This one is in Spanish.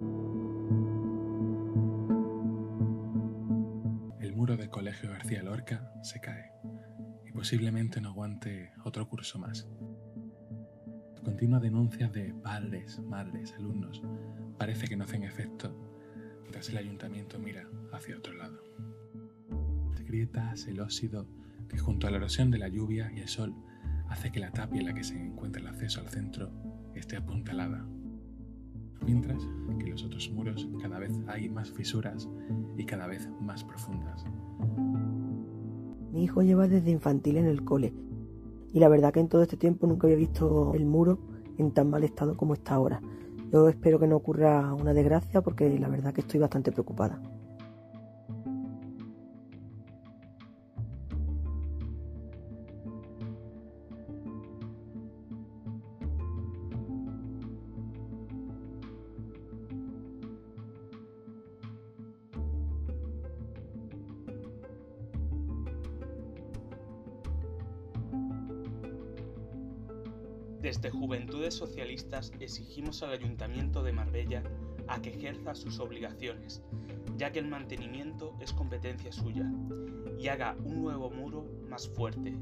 El muro del Colegio García Lorca se cae y posiblemente no aguante otro curso más. Continuas denuncias de padres, madres, alumnos parece que no hacen efecto mientras el ayuntamiento mira hacia otro lado. Las grietas, el óxido que junto a la erosión de la lluvia y el sol hace que la tapia en la que se encuentra el acceso al centro esté apuntalada. Mientras que los otros muros cada vez hay más fisuras y cada vez más profundas. Mi hijo lleva desde infantil en el cole y la verdad que en todo este tiempo nunca había visto el muro en tan mal estado como está ahora. Yo espero que no ocurra una desgracia porque la verdad que estoy bastante preocupada. Desde Juventudes Socialistas exigimos al Ayuntamiento de Marbella a que ejerza sus obligaciones, ya que el mantenimiento es competencia suya, y haga un nuevo muro más fuerte,